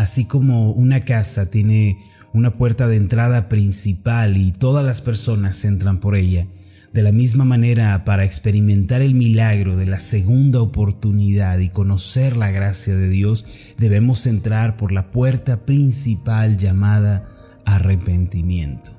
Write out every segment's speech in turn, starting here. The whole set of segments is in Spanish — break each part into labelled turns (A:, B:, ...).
A: Así como una casa tiene una puerta de entrada principal y todas las personas entran por ella, de la misma manera, para experimentar el milagro de la segunda oportunidad y conocer la gracia de Dios, debemos entrar por la puerta principal llamada arrepentimiento.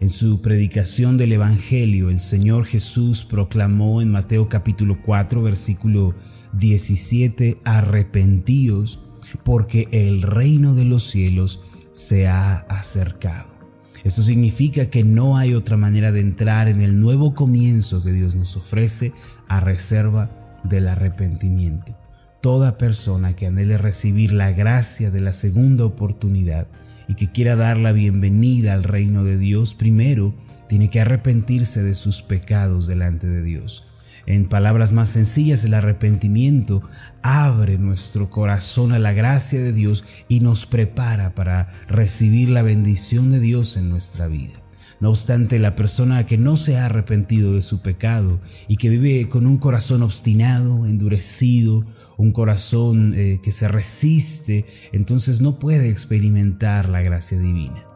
A: En su predicación del Evangelio, el Señor Jesús proclamó en Mateo capítulo 4, versículo 17, arrepentíos, porque el reino de los cielos se ha acercado. Esto significa que no hay otra manera de entrar en el nuevo comienzo que Dios nos ofrece a reserva del arrepentimiento. Toda persona que anhele recibir la gracia de la segunda oportunidad y que quiera dar la bienvenida al reino de Dios, primero tiene que arrepentirse de sus pecados delante de Dios. En palabras más sencillas, el arrepentimiento abre nuestro corazón a la gracia de Dios y nos prepara para recibir la bendición de Dios en nuestra vida. No obstante, la persona que no se ha arrepentido de su pecado y que vive con un corazón obstinado, endurecido, un corazón eh, que se resiste, entonces no puede experimentar la gracia divina.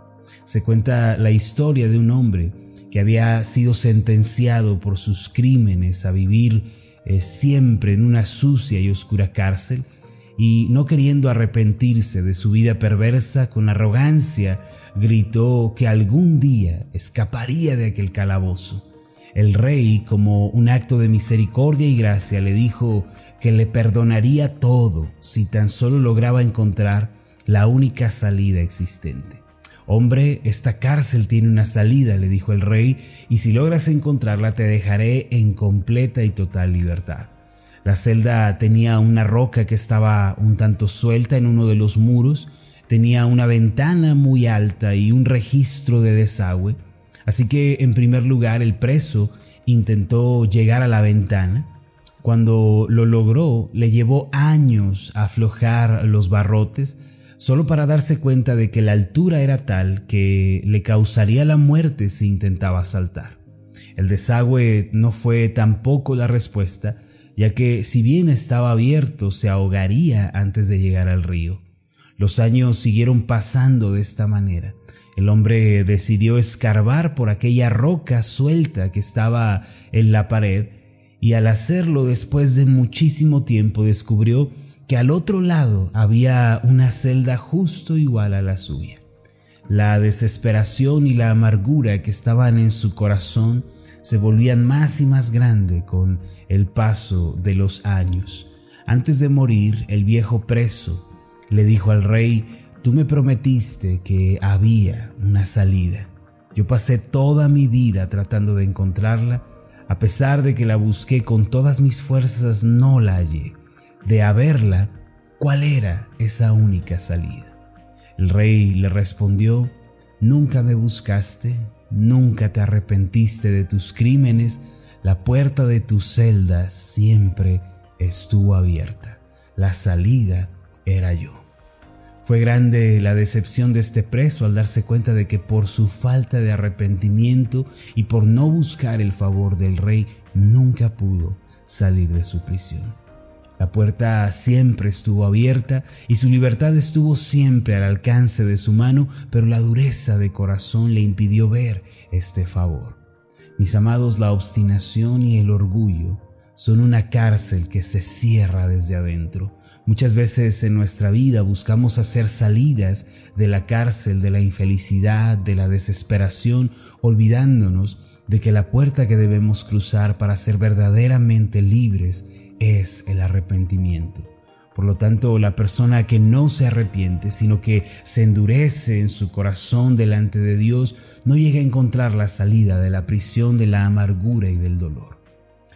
A: Se cuenta la historia de un hombre que había sido sentenciado por sus crímenes a vivir eh, siempre en una sucia y oscura cárcel, y no queriendo arrepentirse de su vida perversa, con arrogancia gritó que algún día escaparía de aquel calabozo. El rey, como un acto de misericordia y gracia, le dijo que le perdonaría todo si tan solo lograba encontrar la única salida existente. Hombre, esta cárcel tiene una salida, le dijo el rey, y si logras encontrarla te dejaré en completa y total libertad. La celda tenía una roca que estaba un tanto suelta en uno de los muros, tenía una ventana muy alta y un registro de desagüe, así que en primer lugar el preso intentó llegar a la ventana. Cuando lo logró, le llevó años aflojar los barrotes, solo para darse cuenta de que la altura era tal que le causaría la muerte si intentaba saltar. El desagüe no fue tampoco la respuesta, ya que si bien estaba abierto se ahogaría antes de llegar al río. Los años siguieron pasando de esta manera. El hombre decidió escarbar por aquella roca suelta que estaba en la pared y al hacerlo después de muchísimo tiempo descubrió que al otro lado había una celda justo igual a la suya. La desesperación y la amargura que estaban en su corazón se volvían más y más grande con el paso de los años. Antes de morir, el viejo preso le dijo al rey, tú me prometiste que había una salida. Yo pasé toda mi vida tratando de encontrarla, a pesar de que la busqué con todas mis fuerzas, no la hallé de haberla, ¿cuál era esa única salida? El rey le respondió, Nunca me buscaste, nunca te arrepentiste de tus crímenes, la puerta de tu celda siempre estuvo abierta, la salida era yo. Fue grande la decepción de este preso al darse cuenta de que por su falta de arrepentimiento y por no buscar el favor del rey nunca pudo salir de su prisión. La puerta siempre estuvo abierta y su libertad estuvo siempre al alcance de su mano, pero la dureza de corazón le impidió ver este favor. Mis amados, la obstinación y el orgullo son una cárcel que se cierra desde adentro. Muchas veces en nuestra vida buscamos hacer salidas de la cárcel de la infelicidad, de la desesperación, olvidándonos de que la puerta que debemos cruzar para ser verdaderamente libres es el arrepentimiento. Por lo tanto, la persona que no se arrepiente, sino que se endurece en su corazón delante de Dios, no llega a encontrar la salida de la prisión de la amargura y del dolor.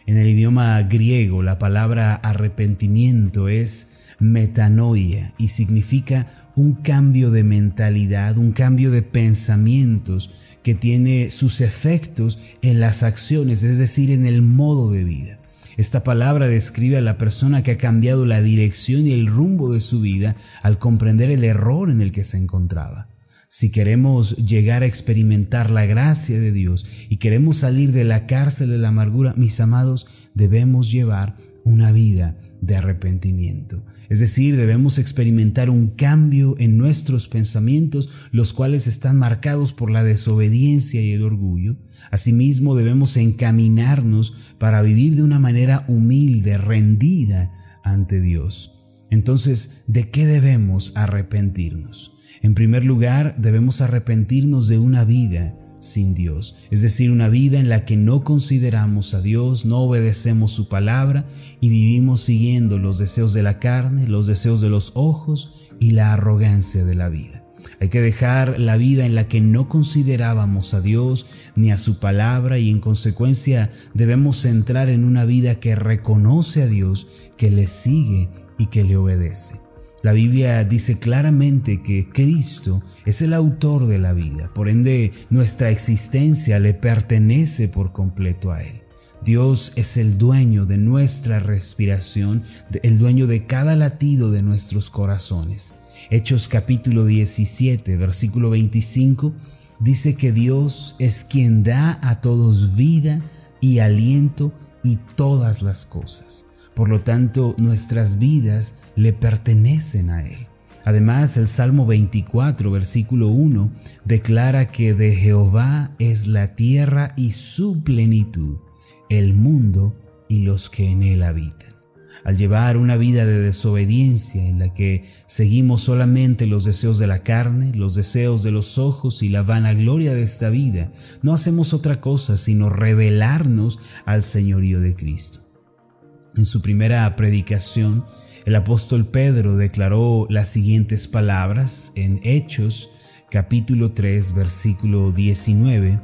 A: En el idioma griego, la palabra arrepentimiento es metanoia y significa un cambio de mentalidad, un cambio de pensamientos que tiene sus efectos en las acciones, es decir, en el modo de vida. Esta palabra describe a la persona que ha cambiado la dirección y el rumbo de su vida al comprender el error en el que se encontraba. Si queremos llegar a experimentar la gracia de Dios y queremos salir de la cárcel de la amargura, mis amados, debemos llevar una vida de arrepentimiento. Es decir, debemos experimentar un cambio en nuestros pensamientos, los cuales están marcados por la desobediencia y el orgullo. Asimismo, debemos encaminarnos para vivir de una manera humilde, rendida ante Dios. Entonces, ¿de qué debemos arrepentirnos? En primer lugar, debemos arrepentirnos de una vida sin Dios, es decir, una vida en la que no consideramos a Dios, no obedecemos su palabra y vivimos siguiendo los deseos de la carne, los deseos de los ojos y la arrogancia de la vida. Hay que dejar la vida en la que no considerábamos a Dios ni a su palabra y en consecuencia debemos entrar en una vida que reconoce a Dios, que le sigue y que le obedece. La Biblia dice claramente que Cristo es el autor de la vida, por ende nuestra existencia le pertenece por completo a Él. Dios es el dueño de nuestra respiración, el dueño de cada latido de nuestros corazones. Hechos capítulo 17, versículo 25, dice que Dios es quien da a todos vida y aliento y todas las cosas. Por lo tanto, nuestras vidas le pertenecen a Él. Además, el Salmo 24, versículo 1, declara que de Jehová es la tierra y su plenitud, el mundo y los que en él habitan. Al llevar una vida de desobediencia en la que seguimos solamente los deseos de la carne, los deseos de los ojos y la vanagloria de esta vida, no hacemos otra cosa sino revelarnos al señorío de Cristo. En su primera predicación, el apóstol Pedro declaró las siguientes palabras en Hechos capítulo 3 versículo 19,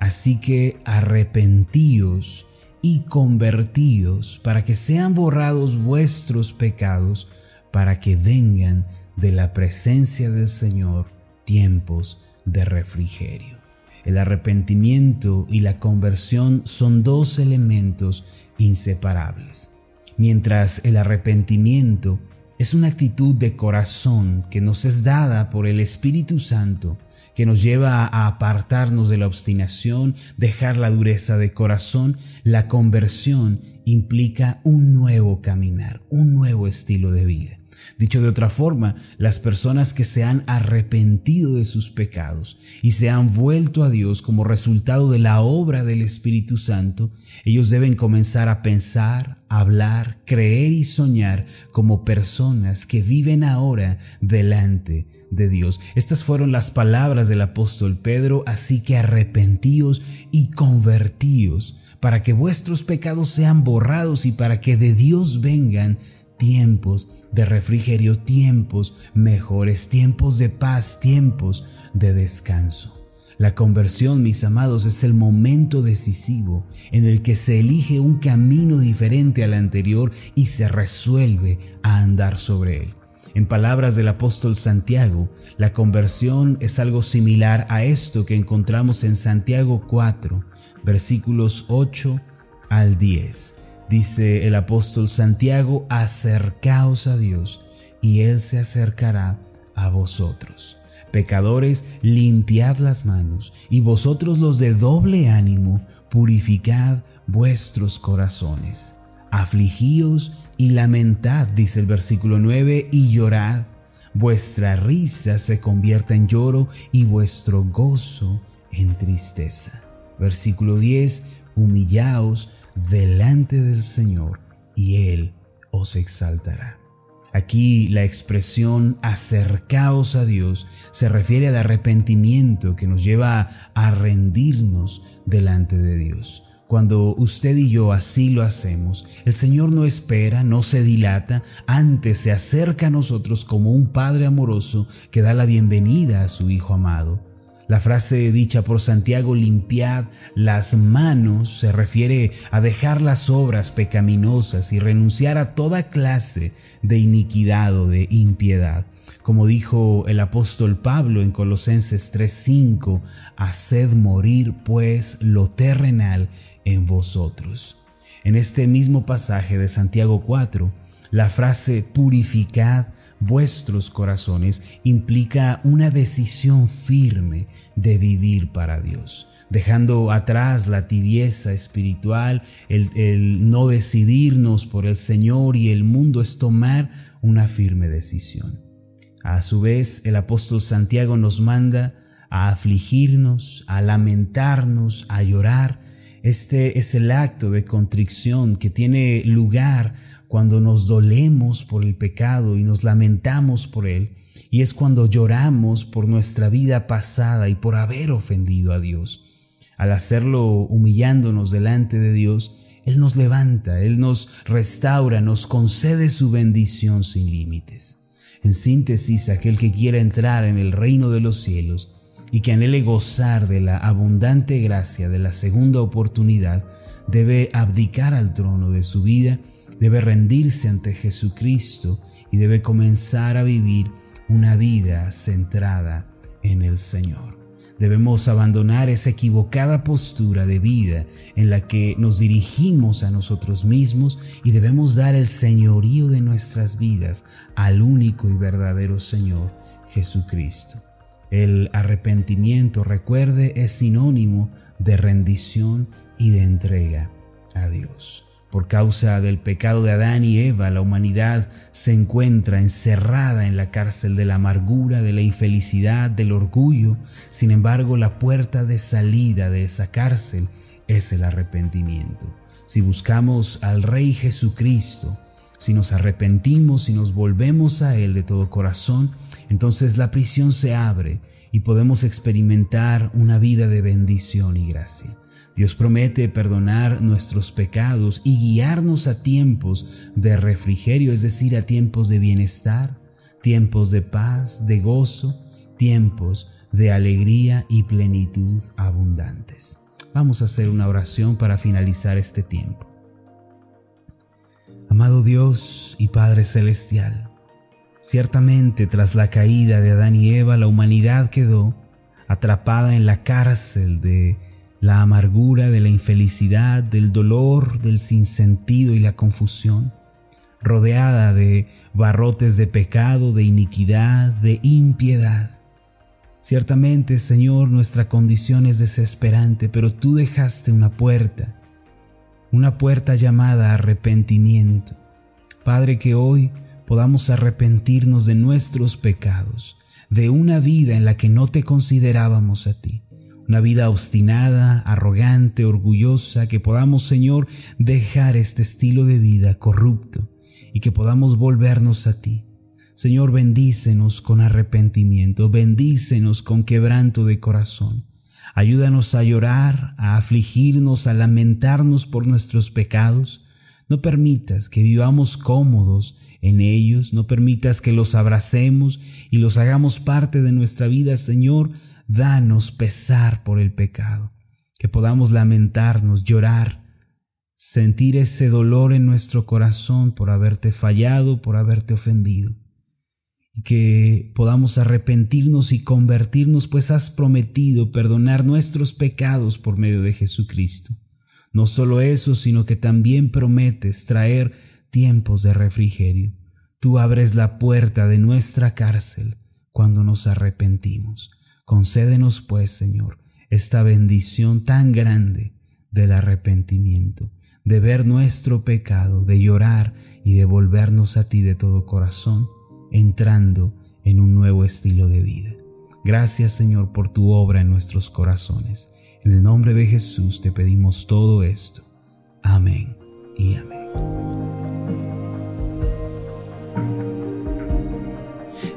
A: así que arrepentíos y convertíos para que sean borrados vuestros pecados, para que vengan de la presencia del Señor tiempos de refrigerio. El arrepentimiento y la conversión son dos elementos inseparables mientras el arrepentimiento es una actitud de corazón que nos es dada por el Espíritu Santo, que nos lleva a apartarnos de la obstinación, dejar la dureza de corazón, la conversión implica un nuevo caminar, un nuevo estilo de vida. Dicho de otra forma, las personas que se han arrepentido de sus pecados y se han vuelto a Dios como resultado de la obra del Espíritu Santo, ellos deben comenzar a pensar, hablar, creer y soñar como personas que viven ahora delante de Dios. Estas fueron las palabras del apóstol Pedro, así que arrepentíos y convertíos para que vuestros pecados sean borrados y para que de Dios vengan tiempos de refrigerio, tiempos mejores, tiempos de paz, tiempos de descanso. La conversión, mis amados, es el momento decisivo en el que se elige un camino diferente al anterior y se resuelve a andar sobre él. En palabras del apóstol Santiago, la conversión es algo similar a esto que encontramos en Santiago 4, versículos 8 al 10. Dice el apóstol Santiago, acercaos a Dios y Él se acercará a vosotros. Pecadores, limpiad las manos, y vosotros los de doble ánimo, purificad vuestros corazones. Afligíos y lamentad, dice el versículo 9, y llorad. Vuestra risa se convierta en lloro y vuestro gozo en tristeza. Versículo 10, humillaos delante del Señor y Él os exaltará. Aquí la expresión acercaos a Dios se refiere al arrepentimiento que nos lleva a rendirnos delante de Dios. Cuando usted y yo así lo hacemos, el Señor no espera, no se dilata, antes se acerca a nosotros como un Padre amoroso que da la bienvenida a su Hijo amado. La frase dicha por Santiago, limpiad las manos, se refiere a dejar las obras pecaminosas y renunciar a toda clase de iniquidad o de impiedad. Como dijo el apóstol Pablo en Colosenses 3:5, haced morir pues lo terrenal en vosotros. En este mismo pasaje de Santiago 4, La frase purificad vuestros corazones implica una decisión firme de vivir para Dios, dejando atrás la tibieza espiritual, el, el, no decidirnos por el Señor y el mundo es tomar una firme decisión. A su vez, el apóstol Santiago nos manda a afligirnos, a lamentarnos, a llorar. Este es el acto de contrición que tiene lugar cuando nos dolemos por el pecado y nos lamentamos por él. Y es cuando lloramos por nuestra vida pasada y por haber ofendido a Dios. Al hacerlo humillándonos delante de Dios, Él nos levanta, Él nos restaura, nos concede su bendición sin límites. En síntesis, aquel que quiera entrar en el reino de los cielos y que anhele gozar de la abundante gracia de la segunda oportunidad, debe abdicar al trono de su vida debe rendirse ante Jesucristo y debe comenzar a vivir una vida centrada en el Señor. Debemos abandonar esa equivocada postura de vida en la que nos dirigimos a nosotros mismos y debemos dar el señorío de nuestras vidas al único y verdadero Señor, Jesucristo. El arrepentimiento, recuerde, es sinónimo de rendición y de entrega a Dios. Por causa del pecado de Adán y Eva, la humanidad se encuentra encerrada en la cárcel de la amargura, de la infelicidad, del orgullo. Sin embargo, la puerta de salida de esa cárcel es el arrepentimiento. Si buscamos al Rey Jesucristo, si nos arrepentimos y nos volvemos a Él de todo corazón, entonces la prisión se abre y podemos experimentar una vida de bendición y gracia. Dios promete perdonar nuestros pecados y guiarnos a tiempos de refrigerio, es decir, a tiempos de bienestar, tiempos de paz, de gozo, tiempos de alegría y plenitud abundantes. Vamos a hacer una oración para finalizar este tiempo. Amado Dios y Padre Celestial, ciertamente tras la caída de Adán y Eva la humanidad quedó atrapada en la cárcel de la amargura de la infelicidad, del dolor, del sinsentido y la confusión, rodeada de barrotes de pecado, de iniquidad, de impiedad. Ciertamente, Señor, nuestra condición es desesperante, pero tú dejaste una puerta, una puerta llamada arrepentimiento. Padre, que hoy podamos arrepentirnos de nuestros pecados, de una vida en la que no te considerábamos a ti una vida obstinada, arrogante, orgullosa, que podamos, Señor, dejar este estilo de vida corrupto y que podamos volvernos a ti. Señor, bendícenos con arrepentimiento, bendícenos con quebranto de corazón. Ayúdanos a llorar, a afligirnos, a lamentarnos por nuestros pecados. No permitas que vivamos cómodos en ellos, no permitas que los abracemos y los hagamos parte de nuestra vida, Señor, danos pesar por el pecado, que podamos lamentarnos, llorar, sentir ese dolor en nuestro corazón por haberte fallado, por haberte ofendido, y que podamos arrepentirnos y convertirnos, pues has prometido perdonar nuestros pecados por medio de Jesucristo. No solo eso, sino que también prometes traer tiempos de refrigerio. Tú abres la puerta de nuestra cárcel cuando nos arrepentimos. Concédenos, pues, Señor, esta bendición tan grande del arrepentimiento, de ver nuestro pecado, de llorar y de volvernos a ti de todo corazón, entrando en un nuevo estilo de vida. Gracias, Señor, por tu obra en nuestros corazones. En el nombre de Jesús te pedimos todo esto. Amén y amén.